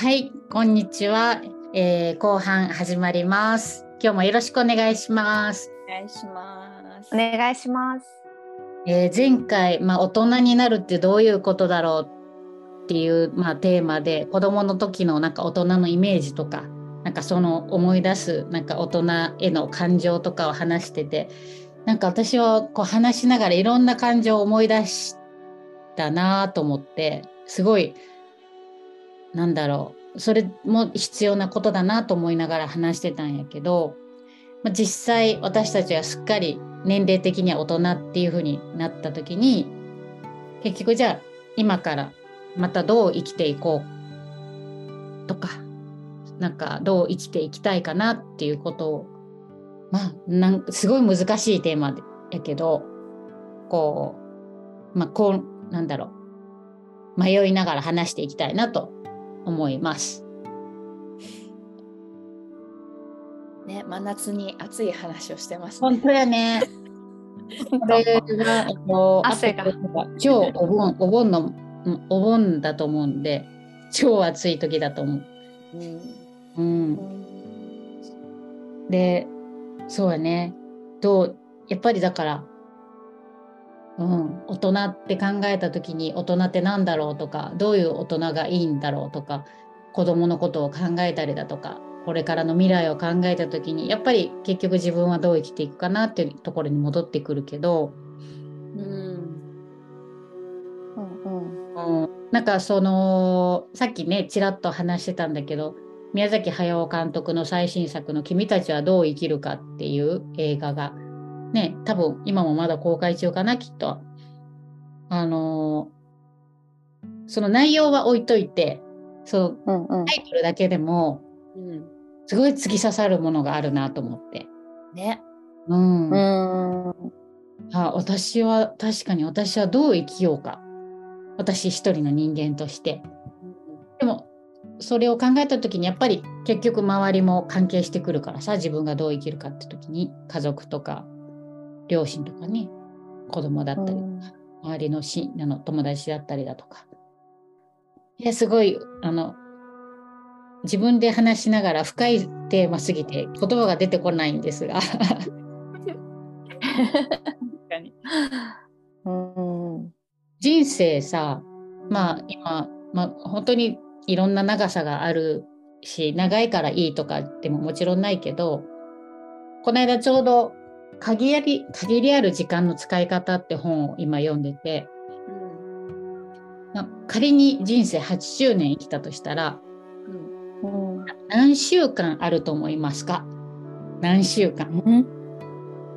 はい、こんにちは、えー後半始まります。今日もよろしくお願いします。お願いします。お願いします。えー前回、まあ、大人になるってどういうことだろうっていう、まあ、テーマで子供の時のなんか大人のイメージとかなんかその思い出すなんか大人への感情とかを話しててなんか私はこう話しながらいろんな感情を思い出したなと思ってすごいなんだろう。それも必要なことだなと思いながら話してたんやけど、まあ、実際私たちはすっかり年齢的には大人っていう風になった時に結局じゃあ今からまたどう生きていこうとかなんかどう生きていきたいかなっていうことをまあなんすごい難しいテーマやけどこうまあこうなんだろう。迷いながら話していきたいなと思います。ね、真夏に暑い話をしてます、本当やね。これはあの汗があと超お盆お盆のうんお盆だと思うんで超暑い時だと思う。うん。うん、でそうやねどうやっぱりだから、うん、大人って考えた時に大人って何だろうとかどういう大人がいいんだろうとか子供のことを考えたりだとかこれからの未来を考えた時にやっぱり結局自分はどう生きていくかなっていうところに戻ってくるけど、うん。うんうん。うん、なんかそのさっきねちらっと話してたんだけど宮崎駿監督の最新作の「君たちはどう生きるか」っていう映画がね多分今もまだ公開中かなきっと。あのその内容は置いといてそのうんうんタイトルだけでもうん。すごい突き刺さるものがあるなと思って。ね。うんうん。あ私は確かに私はどう生きようか私一人の人間としてでもそれを考えた時にやっぱり結局周りも関係してくるからさ自分がどう生きるかって時に家族とか両親とかね子供だったりとか、周りのしあの友達だったりだとかすごいあの自分で話しながら深いテーマすぎて言葉が出てこないんですが確かに。うん。人生さまあ今、まあ、本当にいろんな長さがあるし長いからいいとかでももちろんないけどこの間ちょうど限り限りある時間の使い方って本を今読んでて。まあ仮に人生80年生きたとしたらうん。うん。何週間あると思いますか？何週間？うん。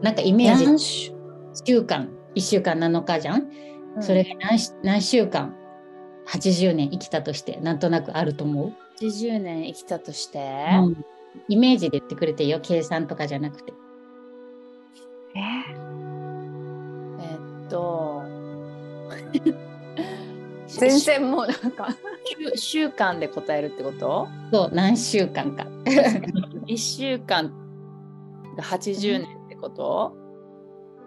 なんかイメージ。何週？週間。1週間7日じゃん？それが何し何週間？80年生きたとしてなんとなくあると思う？80年生きたとして、うん。イメージで言ってくれていいよ。計算とかじゃなくて全然もうなんか。週週間で答えるってこと？そう何週間か ?1 週間が80年ってこと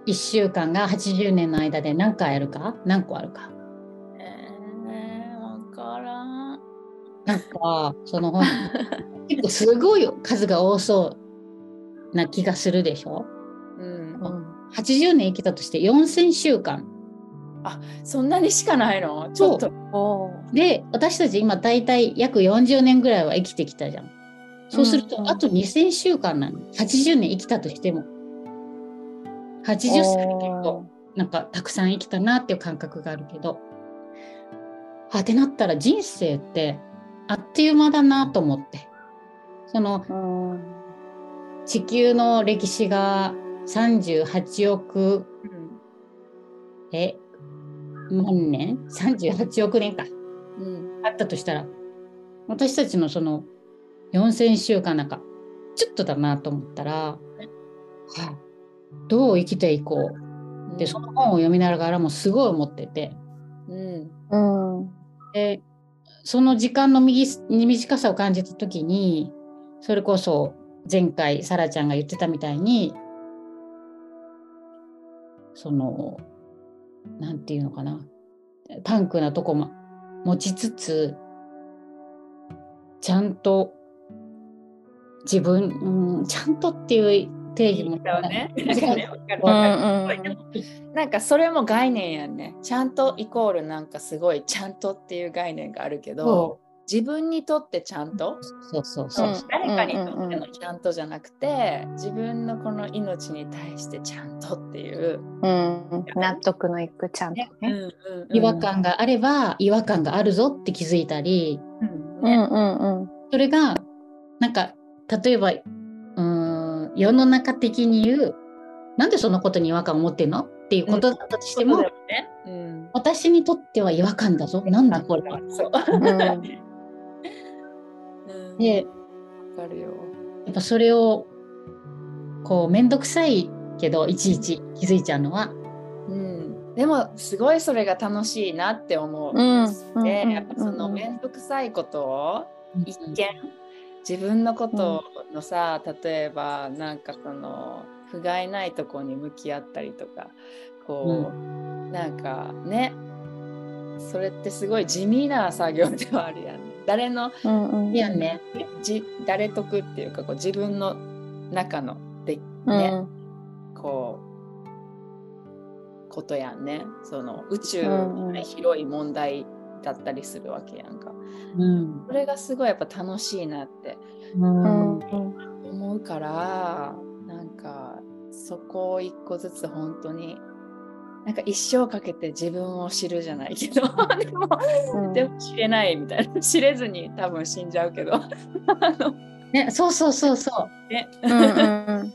？1週間が80年の間で何回あるか？何個あるか？えー、わからん。なんかその本 結構すごい数が多そうな気がするでしょ？うん。80年生きたとして4000週間そんなにしかないの？ちょっと。おで私たち今大体約40年ぐらいは生きてきたじゃん。そうすると、あと2000週間なの80年生きたとしても。80歳結構なんかたくさん生きたなっていう感覚があるけど。あってなったら人生ってあっという間だなと思って。そのうん。地球の歴史が38億うん。え万年38億年か。うん。あったとしたら私たちのその4000週間なんかちょっとだなと思ったら、はあどう生きていこう。でその本を読みながらもすごい思ってて。うん。うん。でその時間の右短さを感じた時にそれこそ前回さらちゃんが言ってたみたいにそのなんていうのかなパンクなとこも持ちつつちゃんと自分、うん、ちゃんとっていう定義もね。なんかそれも概念やんね。ちゃんとイコールなんかすごいちゃんとっていう概念があるけどそ自分にとってちゃんと？うそうそうそそうう、誰かにとってのちゃんとじゃなくて自分のこの命に対してちゃんとっていう、うん。納得のいくちゃんとね。ね。うん違和感があれば違和感があるぞって気づいたり。うん。うんねうんうん。それがなんか例えばうーん世の中的に言うなんでそのことに違和感を持ってんの？っていうことだったとしても、そうだよね。うん。私にとっては違和感だぞ。なんだこれは。でわかるよ。やっぱそれをこう面倒くさいけどいちいち気づいちゃうのは。うん、でもすごいそれが楽しいなって思う。うん。で、うん。やっぱそのうん面倒くさいことを一うん見自分のことのさ、例えばなんかその不甲斐ないとこに向き合ったりとかこう、なんかね。それってすごい地味な作業ではあるやん、ね。誰のうんうん。いやね。じ誰得っていうかこう自分の中のでうね、ん。こうことやんね。その宇宙の広い問題だったりするわけやんか。うん。それがすごいやっぱ楽しいなってうん。思うからなんかそこを一個ずつ本当になんか一生かけて自分を知るじゃないけど。でもうん。でも知れないみたいな。知れずに多分死んじゃうけど。あ のね、そうそうそうそう。ね。うんうん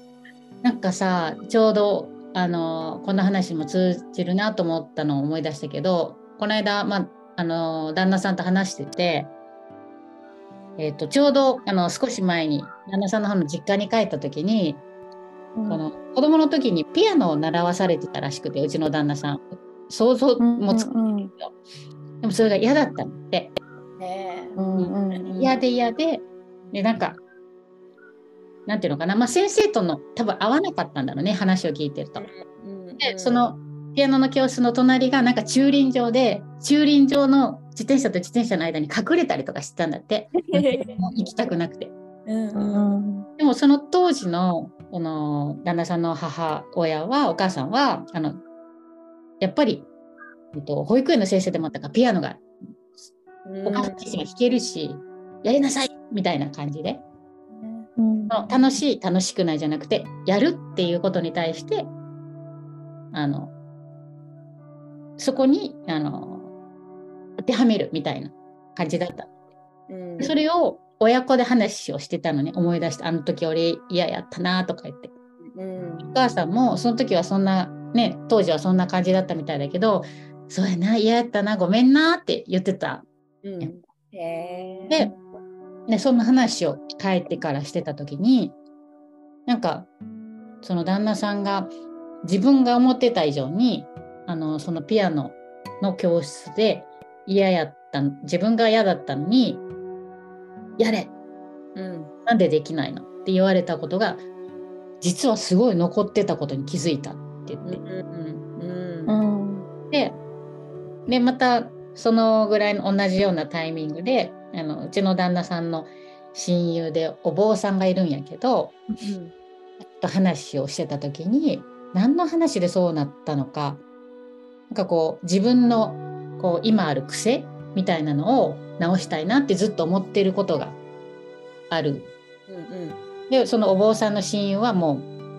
なんかさちょうどあのこの話も通じるなと思ったのを思い出したけどこの間、まあ、あの旦那さんと話してて、えー、とちょうどあの少し前に旦那さんの方の実家に帰った時に、うん。この子供の時にピアノを習わされてたらしくてうちの旦那さん。想像もつくんだけど、でもそれが嫌だったのって。ねうんうんうん。嫌で嫌で。でなんかなんていうのかな、まあ、先生との多分合わなかったんだろうね話を聞いてると。うん。でそのピアノの教室の隣がなんか駐輪場で駐輪場の自転車と自転車の間に隠れたりとかしてたんだって。行きたくなくてうんううんん。でもその当時のこの旦那さんの母親はお母さんはあのやっぱり、えっと、保育園の先生でもあったからピアノがうんお母さん自身が弾けるし、やりなさいみたいな感じでうん。楽しい楽しくないじゃなくてやるっていうことに対してあのそこにあの当てはめるみたいな感じだった。うん。それを親子で話をしてたのね。思い出してあの時俺嫌やったなとか言って。うん。お母さんもその時はそんなね当時はそんな感じだったみたいだけどそうやな嫌やったなごめんなって言ってた。うん。ででそんな話を帰ってからしてた時になんかその旦那さんが自分が思ってた以上にあのそのピアノの教室で嫌やった自分が嫌だったのにやれ。うん。なんでできないのって言われたことが実はすごい残ってたことに気づいたって言って、うんうんうん。ででまたそのぐらいの同じようなタイミングであのうちの旦那さんの親友でお坊さんがいるんやけどと話をしてた時に何の話でそうなったのか。なんかこう自分のこう今ある癖みたいなのを直したいなってずっと思ってることがある。うんうん。でそのお坊さんの親友はも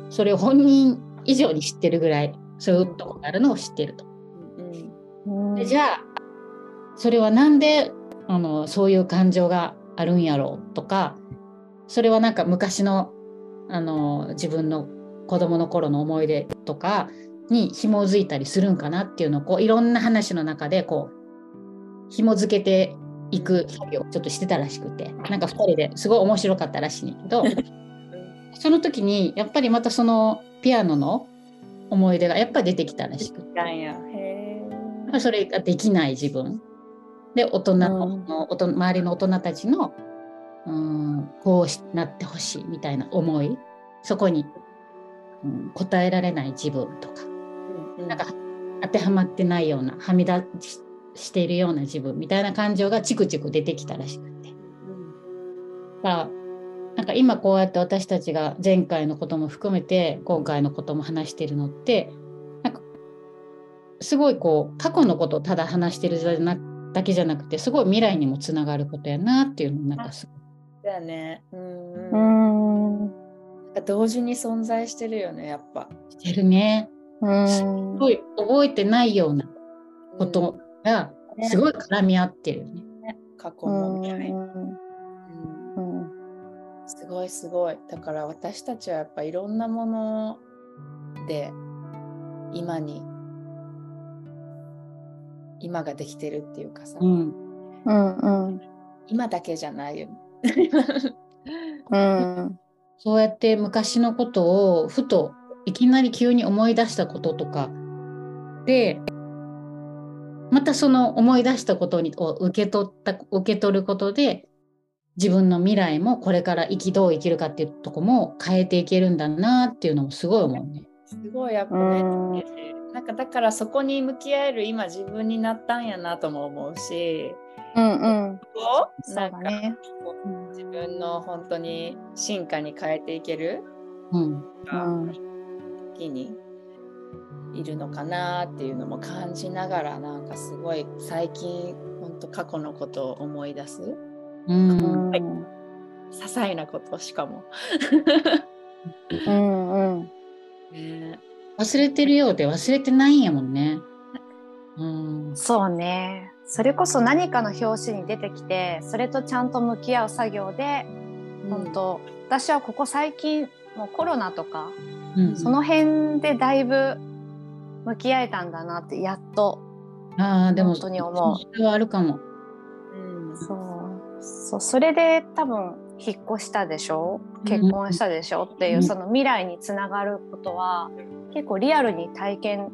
うそれを本人以上に知ってるぐらいそういうとこがあるのを知ってると。うんうん。でじゃあそれはなんであのそういう感情があるんやろうとかそれはなんか昔のあの自分の子供の頃の思い出とかに紐づいたりするんかなっていうのをこういろんな話の中でこう紐づけていく作業をちょっとしてたらしくてなんか2人ですごい面白かったらしいん。やけど その時にやっぱりまたそのピアノの思い出がやっぱり出てきたらしくて。それができない自分。で大人の、うん。周りの大人たちのうんこうしなってほしいみたいな思い。そこに、うん、応えられない自分とか。えなんか当てはまってないようなはみ出ししているような自分みたいな感情がチクチク出てきたらしくてからなんか今こうやって私たちが前回のことも含めて今回のことも話してるのってなんかすごいこう過去のことをただ話してるじゃなだけじゃなくてすごい未来にもつながることやなっていうのなんかすごい。だよね。うんううん。ん。同時に存在してるよね、やっぱ。してるね。うん。すごい覚えてないようなことがねすごい絡み合ってるよね。過去うん。も未来も。うんうん。すごいすごい。だから私たちはやっぱいろんなもので今に今ができてるっていうかさ、うん、うん。うん。今だけじゃないよね。うん。そうやって昔のことをふといきなり急に思い出したこととかでまたその思い出したことにを受け取った受け取ることで自分の未来もこれから生きどう生きるかっていうとこも変えていけるんだなっていうのもすごい思うね。すごいやっぱうね、ん。なんかだからそこに向き合える今自分になったんやなとも思うし、うん。うん。そなんかだね。自分の本当に進化に変えていけるうん、うん。時にいるのかなっていうのも感じながらなんかすごい最近本当過去のことを思い出すうんはい些細なことしかも、うん。うん。ね、忘れてるようで忘れてないんやもんね。うん、そうね。それこそ何かの表紙に出てきて、それとちゃんと向き合う作業で、本当、私はここ最近、もうコロナとか、うん、その辺でだいぶ向き合えたんだなって、やっと。ああでも本当に思うそれはあるかも。うんそう。そう、それで多分、引っ越したでしょ？結婚したでしょっていうう、んその未来につながることは、結構リアルに体験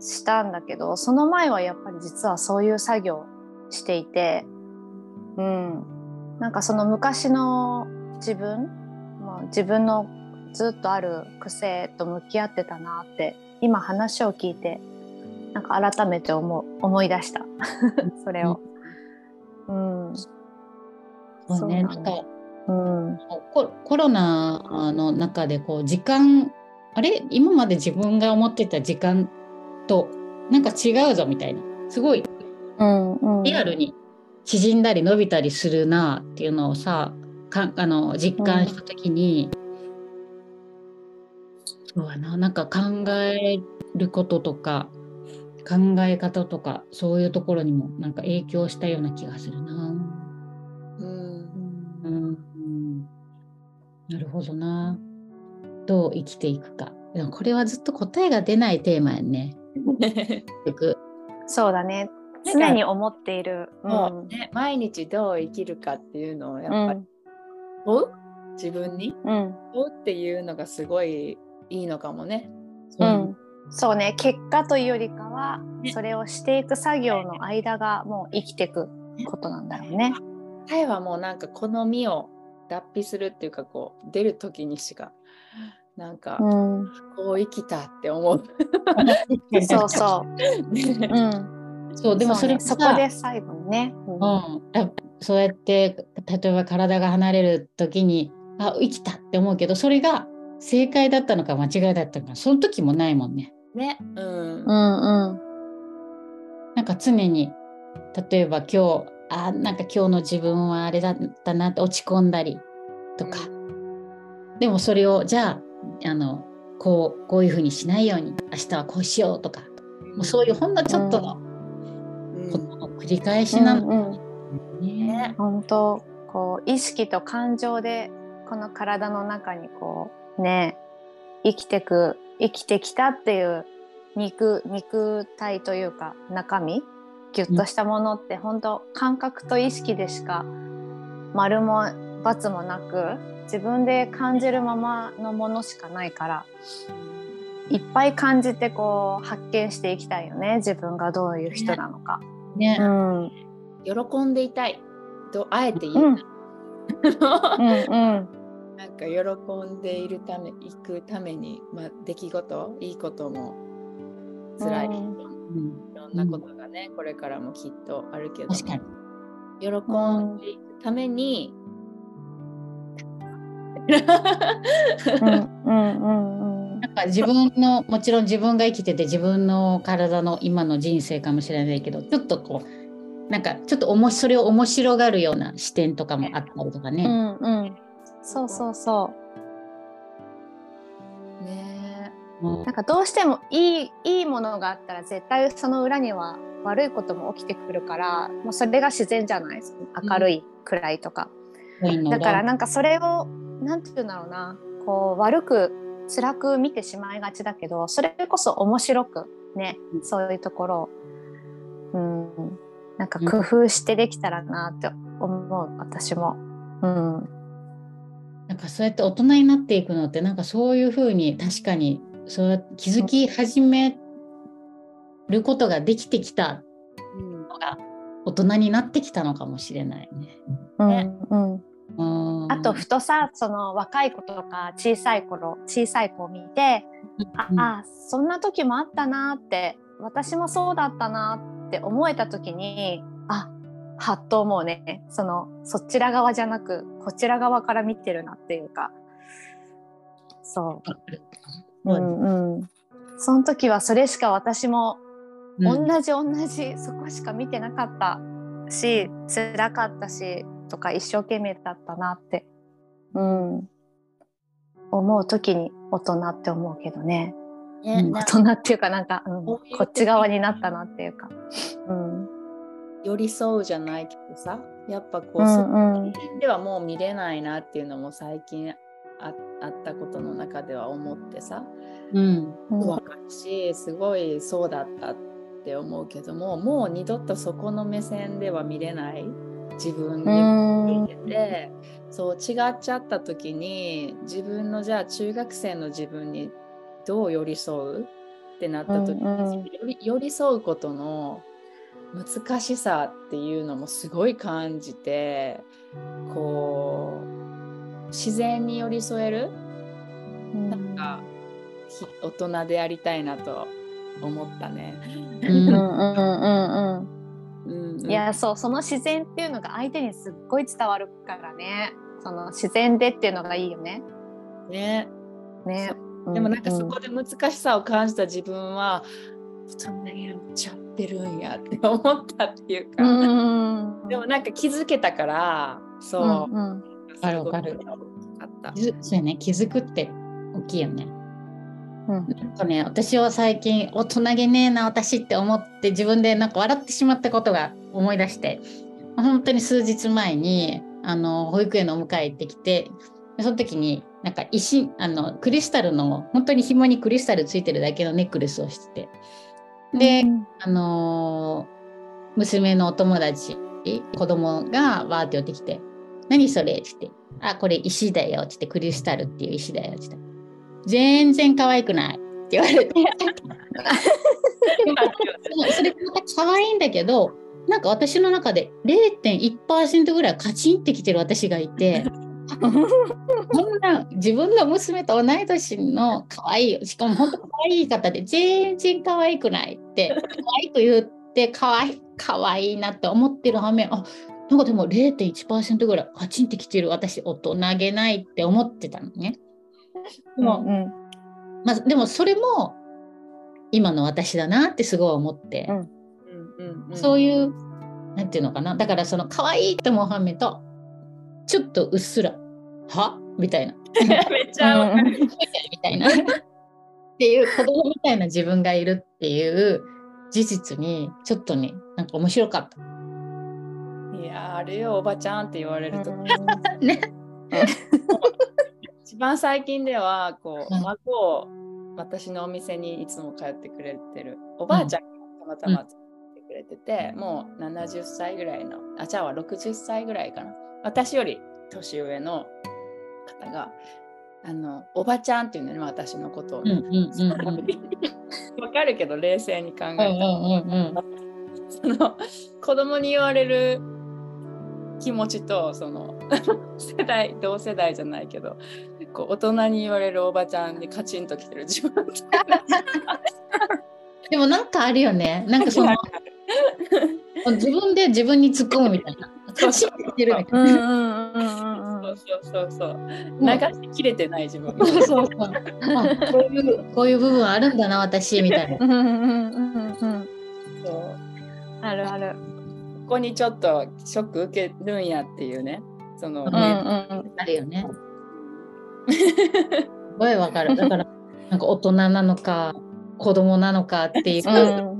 したんだけどその前はやっぱり実はそういう作業していてうんなんかその昔の自分、まあ、自分のずっとある癖と向き合ってたなって今話を聞いてなんか改めて思う思い出した。それを。うん、そうね。なんかうん、ココロナの中でこう時間あれ？今まで自分が思ってた時間となんか違うぞみたいな。すごいうん、うん、リアルに縮んだり伸びたりするなっていうのをさかあの実感した時に、そうやな。なんか考えることとか考え方とかそういうところにもなんか影響したような気がするな。うん。うん、なるほどな。どう生きていくか。でもこれはずっと答えが出ないテーマやんね。結局。そうだね。常に思っている。もうね、毎日どう生きるかっていうのをやっぱりうん。自分に？うん。っていうのがすごいいいのかもね。ううん。ん、そうね。結果というよりかは、ね。それをしていく作業の間がもう生きていくことなんだろうね。タイはもうなんかこの身を脱皮するっていうかこう出る時にしかなんかうん、こう生きたって思う。そうそ ね。う。うん、そうでもそれもさうねそこで最後にね。うん。うん、あそうやって例えば体が離れる時にあ生きたって思うけどそれが正解だったのか間違いだったのかその時もないもんね。ね。うん。う。んうん。なんか常に例えば今日あなんか今日の自分はあれだったなって落ち込んだりとか、でもそれをじゃああのこうこういうふうにしないように明日はこうしようとか。もうそういうほんのちょっとのうん。ことの繰り返しなの。うんうん。ね。ね。本当こう意識と感情でこの体の中にこうね生きてく生きてきたっていう肉肉体というか中身ギュッとしたものって本当感覚と意識でしか丸も×もなく自分で感じるままのものしかないからいっぱい感じてこう発見していきたいよね自分がどういう人なのか。ね。うんうん。喜んでいたいとあえて言う。うんうんなんか喜んでいるため行くために、まあ、出来事いいことも辛い、うん。いうんろんなことがね、これからもきっとあるけど。確かに。喜んでいくためにうん。うんうんうん。なんか自分のもちろん自分が生きてて自分の体の今の人生かもしれないけどちょっとこうなんかちょっとおもしそれを面白がるような視点とかもあったりとかうね。んうんそうそうそねうん。うなんかどうしてもいいいいものがあったら絶対その裏には悪いことも起きてくるからもうそれが自然じゃない。明るい、暗いとか。だからなんかそれをなんて言うんだろうな。こう悪く辛く見てしまいがちだけどそれこそ面白くねうん。そういうところを。うん。なんか工夫してできたらなって思う私も。うんなんかそうやって大人になっていくのってなんかそういうふうに確かにそうやって気づき始めることができてきたうん。のが大人になってきたのかもしれないね。うんあとふとさその若い子とか小さい頃小さい子を見て、うん。ああそんな時もあったなって私もそうだったなって思えた時にあはっと思うねそのそちら側じゃなくこちら側から見てるなっていうか。そう。うんうん、その時はそれしか私もうん。同じ同じそこしか見てなかったし辛かったしとか一生懸命だったなって、うん、思う時に大人って思うけどね。うん大人っていうかなんか、うん。こっち側になったなっていうか。うん寄り添うじゃないけどさやっぱこう、うんそううん。いう点ではもう見れないなっていうのも最近ああったことの中では思ってさうん。うん。わかるしすごいそうだったって思うけどももう二度とそこの目線では見れない自分に見てて、そう違っちゃった時に自分のじゃあ中学生の自分にどう寄り添うってなった時に、うんうん。寄り添うことの難しさっていうのもすごい感じてこう自然に寄り添えるなんかひ大人でありたいなと思ったね。うんうんうんうんうん。うんいやそうその自然っていうのが相手にすっごい伝わるからね。その自然でっていうのがいいよね。ね。ね。でもなんかうそこで難しさを感じた自分は、そんなにやっちゃってるんやって思ったっていうか、うん。でもなんか気づけたからそう、うんうん。かるわかるすごく大きかった気づそうやね。気づくって大きいよね。うん。なんかね私は最近大人げねえな私って思って自分でなんか笑ってしまったことが思い出して本当に数日前にあの保育園のお迎え行ってきてでその時になんか石あのクリスタルの本当に紐にクリスタルついてるだけのネックレスをしててで、あのー娘のお友達子供がわーって寄ってきて「何それ?」って言って「あこれ石だよ」って言って「クリスタルっていう石だよ」って言って全然可愛くない」って言われてそそれまた可愛いんだけどなんか私の中で0.1%ぐらいカチンってきてる私がいて。こんな自分の娘と同い年の可愛いしかも本当可愛い方で全然可愛くないって可愛く言って可愛い可愛いなって思ってる反面あなんかでも0.1%ぐらいカチンってきてる私大人げないって思ってたのね。でも、うんまあ、でもそれも今の私だなってすごい思って、うん。うんうんうん。そういうなんていうのかな。だからその可愛いって思う反面とちょっとうっすらは？みたいな。めっちゃわかる。みたいな。っていう子供みたいな自分がいるっていう事実にちょっとねなんか面白かった。いやあるよおばちゃんって言われると、ね。一番最近ではこううん。孫を私のお店にいつも通ってくれてるおばあちゃんがたまたま来てくれてて、もう70歳ぐらいのあじゃあ60歳ぐらいかな私より年上の方があのおばちゃんっていうのね私のことを、うんうんうんかるけど冷静に考えうんたら、うんうんその子供に言われる気持ちとその 世代同世代じゃないけどこう大人に言われるおばちゃんにカチンときてる。自分でもなんかあるよね。なんかその 自分で自分に突っ込むみたいな。そうそうそうそうそうそう流しきれてない自分な。そうそうそう。あこういうこういう部分あるんだな私みたいな。あるある。ここにちょっとショック受けるんやっていうねその、うんうんあるよね。すごいわかる。だからなんか大人なのか子供なのかっていう、う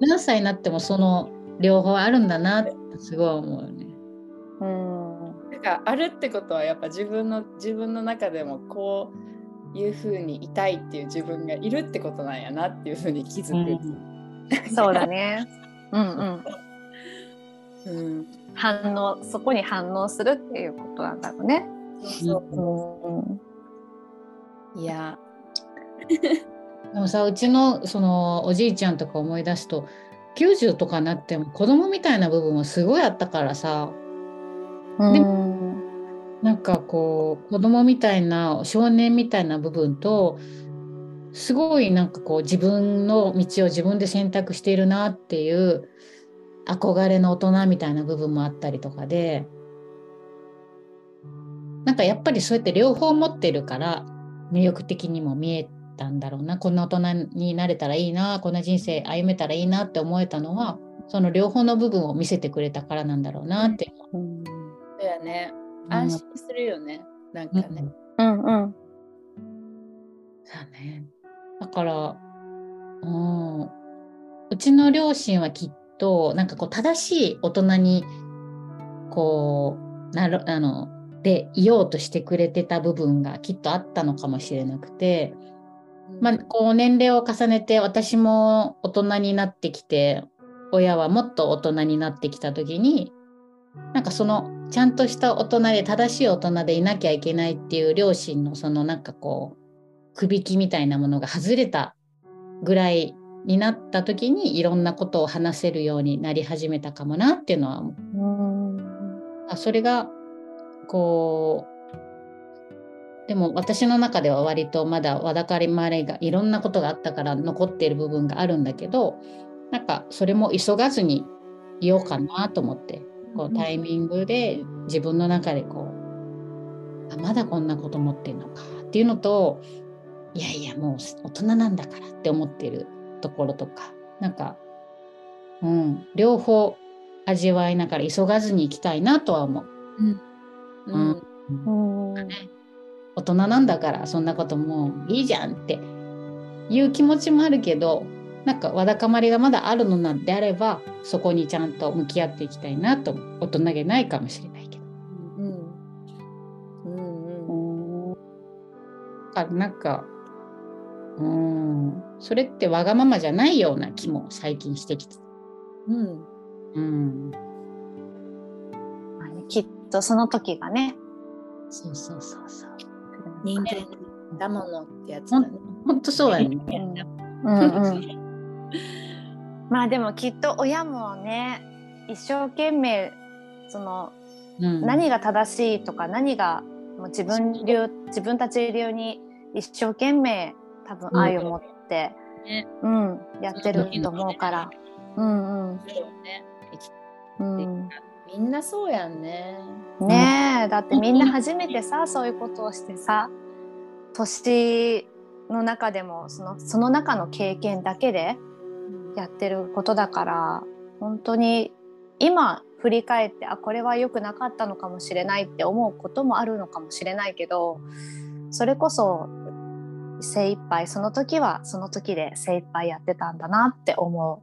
何歳になってもその両方あるんだなってすごい思うなんかあるってことはやっぱ自分の自分の中でもこういうふうにいたいっていう自分がいるってことなんやなっていうふうに気づく。そうだね。うんうん。うん反応そこに反応するっていうことなんだろうね。そううんいや でもさうちのそのおじいちゃんとか思い出すと90とかなっても子供みたいな部分もすごいあったからさでうんなんかこう子供みたいな少年みたいな部分とすごいなんかこう自分の道を自分で選択しているなっていう憧れの大人みたいな部分もあったりとかでなんかやっぱりそうやって両方持ってるから魅力的にも見えたんだろうなこんな大人になれたらいいなこんな人生歩めたらいいなって思えたのはその両方の部分を見せてくれたからなんだろうなって。うんそうやね安心するよね、なんかね。うんうん。そうね。だから、うん、うちの両親はきっと、なんかこう、正しい大人に、こう、なる、あの、でいようとしてくれてた部分がきっとあったのかもしれなくて、まあ、こう、年齢を重ねて、私も大人になってきて、親はもっと大人になってきた時に、なんかその、ちゃんとした大人で正しい大人でいなきゃいけないっていう両親のそのなんかこう、くびきみたいなものが外れたぐらいになった時にいろんなことを話せるようになり始めたかもなっていうのは思う。あそれがこうでも私の中では割とまだわだかりまれがいろんなことがあったから残っている部分があるんだけどなんかそれも急がずにいようかなと思って。こうタイミングで自分の中でこうあまだこんなこと持ってるのかっていうのといやいやもう大人なんだからって思ってるところとかなんか、うん、両方味わいながら急がずに行きたいなとは思う。うん。うん。うん。大人なんだからそんなこともういいじゃんっていう気持ちもあるけどなんかわだかまりがまだあるのなんであればそこにちゃんと向き合っていきたいなと大人げないかもしれないけど。うんうん。うんうん。だからなんかうん。それってわがままじゃないような気も最近してきてうん。うん。まあねきっとその時がねそうそうそうそう。人間だものってやつね。ほんとそうやね。うんうん まあでもきっと親もね一生懸命そのうん。何が正しいとか何がもう自分流自分たち流に一生懸命多分愛を持って、ね。うん、やってると思うから。うんうん、みんなそうやんね。ねえだってみんな初めてさそういうことをしてさ年の中でもそのその中の経験だけでやってることだから本当に今振り返ってあこれは良くなかったのかもしれないって思うこともあるのかもしれないけどそれこそ精一杯その時はその時で精一杯やってたんだなって思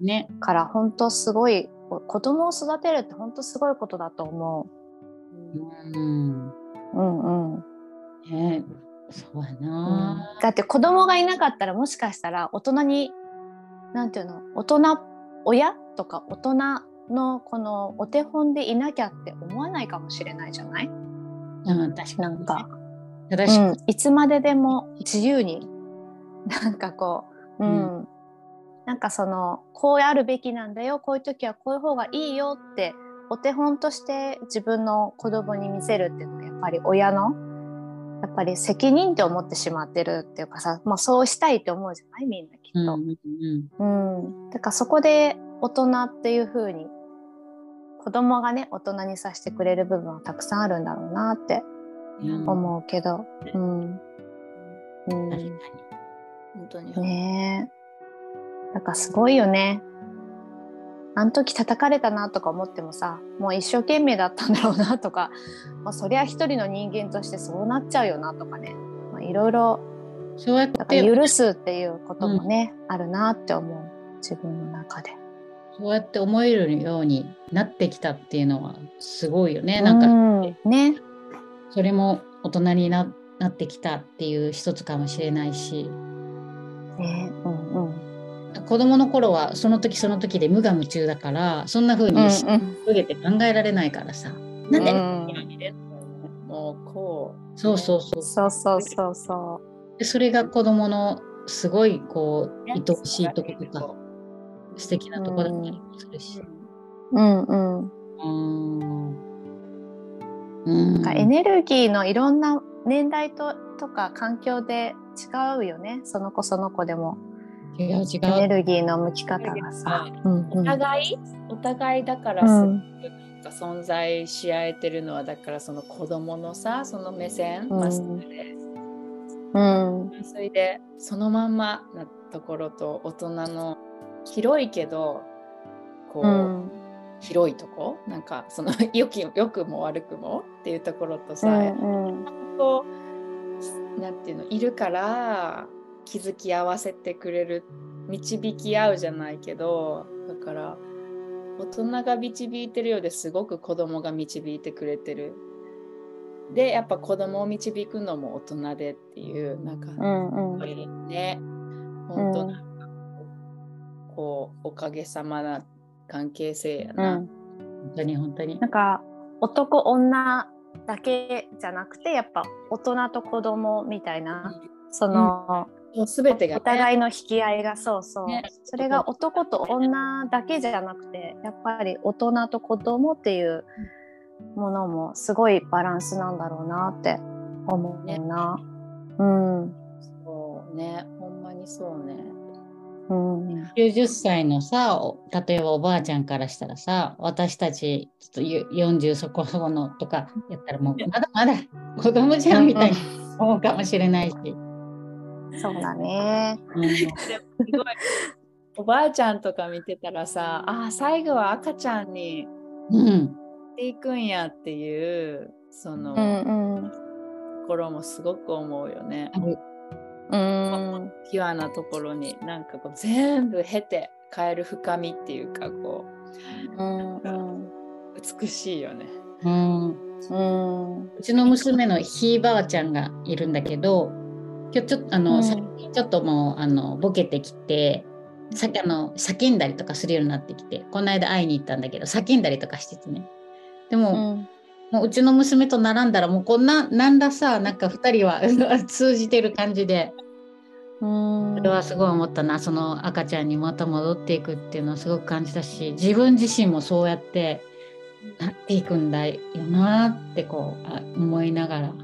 ね。うから本当すごい子供を育てるって本当すごいことだと思う。ん。う。うんうん。ね。そうやな、だって子供がいなかったらもしかしたら大人になんていうの？大人？親？とか大人のこのお手本でいなきゃって思わないかもしれないじゃない？うん、確かに、ね。なんか、うん、いつまででも自由になんかこう、うん。うなんかそのこうあるべきなんだよ。こういう時はこういう方がいいよってお手本として自分の子供に見せるっていうのがやっぱり親のやっぱり責任って思ってしまってるっていうかさ、まあ、そうしたいって思うじゃない？みんなきっと。うんうんうん。うん、だからそこで大人っていう風に子供がね大人にさせてくれる部分はたくさんあるんだろうなってうん。思うけど、うん。うん。確かに。本当に。ねえ。なんかすごいよねあの時叩かれたなとか思ってもさもう一生懸命だったんだろうなとか、まあ、そりゃ一人の人間としてそうなっちゃうよなとかね。まあいろいろそうやって許すっていうこともね、あるなって思う。自分の中で。そうやって思えるようになってきたっていうのはすごいよね。なんかうんね。それも大人にななってきたっていう一つかもしれないし。ね。うんうん子供の頃はその時その時で無我夢中だからそんな風うんに広げて考えられないからさ。なんで、うんもうこう。そうそうそうそうそうそうそでそれが子供のすごいこう愛おしいところとか素敵なところだったりもするし。う。うんうんうんなんかエネルギーのいろんな年代ととか環境で違うよね。その子その子でも違う。違エネう。ルギーの向き方がさ。うんお互い、お互いだからすごくうんなんか存在し合えてるのはだからその子供のさその目線、うん。まっすぐでうん。それでそのまんまなところと大人の広いけどこう、うん。広いとこ？なんかその よき良くも悪くもっていうところとうさ、ん。こうなんていうの？いるから気づき合わせてくれる導き合うじゃないけどだから大人が導いてるようですごく子供が導いてくれてる。でやっぱ子供を導くのも大人でっていうなんか、うんうん。ね本当なんかこうおかげさまな関係性やな。うん。本当に本当に。なんか男女だけじゃなくてやっぱ大人と子供みたいなその、もう全てが、お互いの引き合いがそうそう、ね。それが男と女だけじゃなくてやっぱり大人と子供っていうものもすごいバランスなんだろうなって思うな。うん。そうね。ほんまにそうね。うん。90歳のさお例えばおばあちゃんからしたらさ私たちちょっとゆ40そこそこのとかやったらもうまだまだ子供じゃんみたいに思うかもしれないし。そうだね。すごいおばあちゃんとか見てたらさあー最後は赤ちゃんにうんしていくんやっていうその、うんうんところもすごく思うよね。うんピュアなところになんかこう全部経て変える深みっていうかこうんうんう美しいよね。うんうんうちの娘のひいばあちゃんがいるんだけど今日ちょっとあの、うん。最近ちょっともうあのボケてきてさあの叫んだりとかするようになってきてこの間会いに行ったんだけど叫んだりとかしててね。でも,、うん。もううちの娘と並んだらもうこんななんださなんか2人は 通じてる感じでうん。それはすごい思ったな。その赤ちゃんにまた戻っていくっていうのはすごく感じたし自分自身もそうやってなっていくんだよなってこうあ思いながら。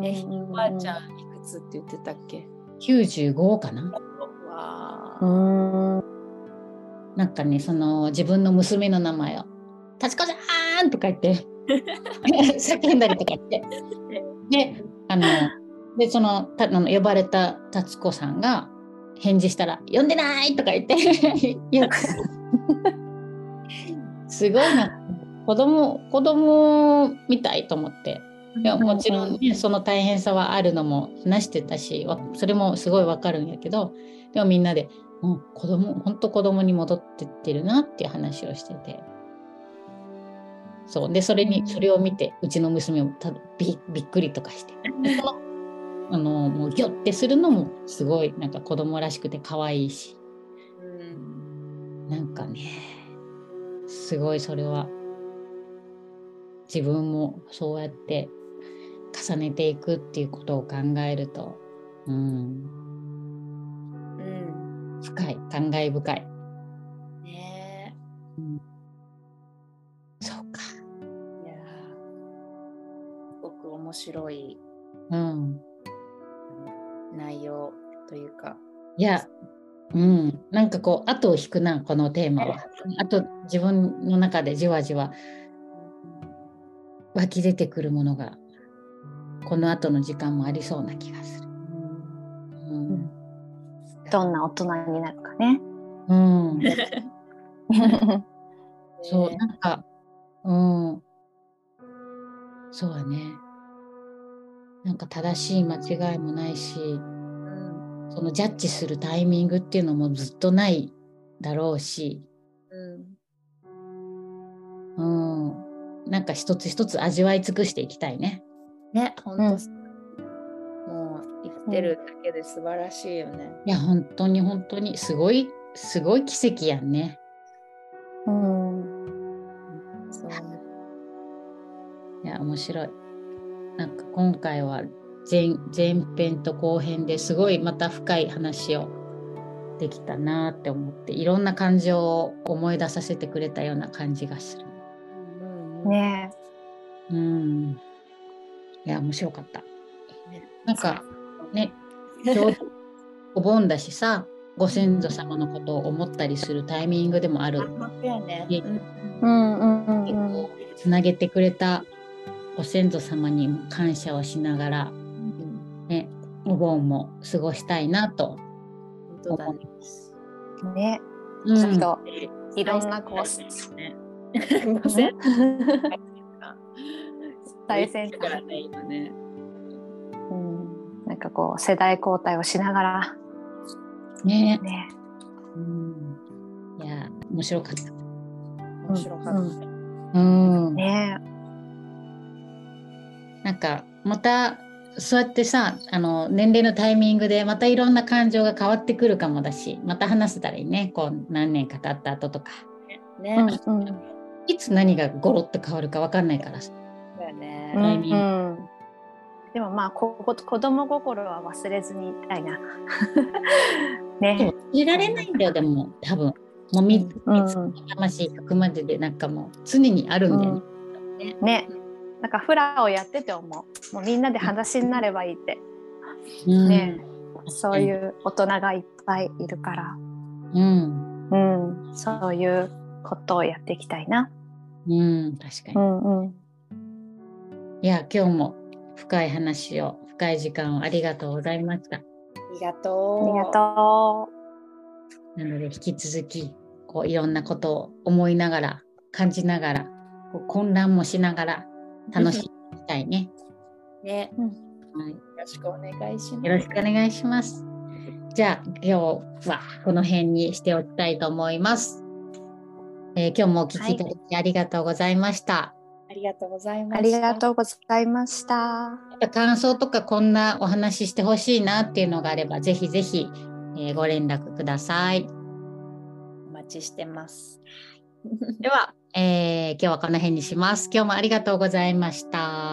えおばあちゃんつって言ってたっけ？95かな？わうーん。なんかねその自分の娘の名前を「達子ちゃん!」とか言って 叫んだりとかして。であのでそのたあの呼ばれた達子さんが返事したら「呼んでない!」とか言って 言う。すごいな。子供子供みたいと思っていやもちろんねその大変さはあるのも話してたしわそれもすごいわかるんやけどでもみんなでもう子供本当子供に戻ってってるなっていう話をしてて。そうでそれにそれを見てうちの娘もたびびっくりとかして。あのもうギョってするのもすごいなんか子供らしくて可愛いし。うん。なんかねすごいそれは自分もそうやって重ねていくっていうことを考えると、うん、うん深い感慨深い。ねそうか。えいやーすごく面白いうん。内容というかいや、うん、なんかこう後を引くなこのテーマは。あと自分の中でじわじわ湧き出てくるものがこの後の時間もありそうな気がする。うん。どんな大人になるかね。うん、そうね。なんかうん。そうだね。なんか正しい間違いもないしうんそのジャッジするタイミングっていうのもずっとないだろうし、うん。うん、なんか一つ一つ味わい尽くしていきたいね。ね、本当、うんもう生きてるだけで素晴らしいよね。いや本当に本当にすごいすごい奇跡やんね。うんそういや面白い。なんか今回は前前編と後編ですごいまた深い話をできたなって思っていろんな感情を思い出させてくれたような感じがする。ねうん。いや面白かった。ねなんかねお盆だしさご先祖様のことを思ったりするタイミングでもある。つなげてくれたご先祖様にも感謝をしながら、うんね、お盆も過ごしたいなと思い。ます。ねうんちょっといろんなこうね。ごせん最先端からね、今ね。うん。なんかこう世代交代をしながら。ね、ね。うん、いや面白かった。面白かった。うん、ね。なんかまたそうやってさあの年齢のタイミングでまたいろんな感情が変わってくるかもだしまた話せたらいいね。こう何年か経った後とか。ね。うんうん。いつ何がゴロッと変わるか分かんないからさね。うんうんでもまあここ子供心は忘れずにいたいな。ね。いられないんだよでも多分もうみうんみ魂行くまででなんかもう常にあるんだよね。うんね。なんかフラをやってて思う。もうみんなで話になればいいって。うんねそういう大人がいっぱいいるから。うん、うん。そういうことをやっていきたいな。うん、確かに。うんうん。いや今日も深い話を深い時間をありがとうございました。ありがとう。ありがとなので引き続きこういろんなことを思いながら感じながらこう混乱もしながら楽しんでいきたいね。ね。う。うんはい、よろしくお願いします。よろしくお願いします。じゃあ今日はこの辺にしておきたいと思います。えー今日もお聞きいただきありがとうございました。ありがとうございました。ありがとうございました。感想とかこんなお話ししてほしいなっていうのがあればぜひぜひ、えーご連絡ください。お待ちしてます。では、えー今日はこの辺にします。今日もありがとうございました。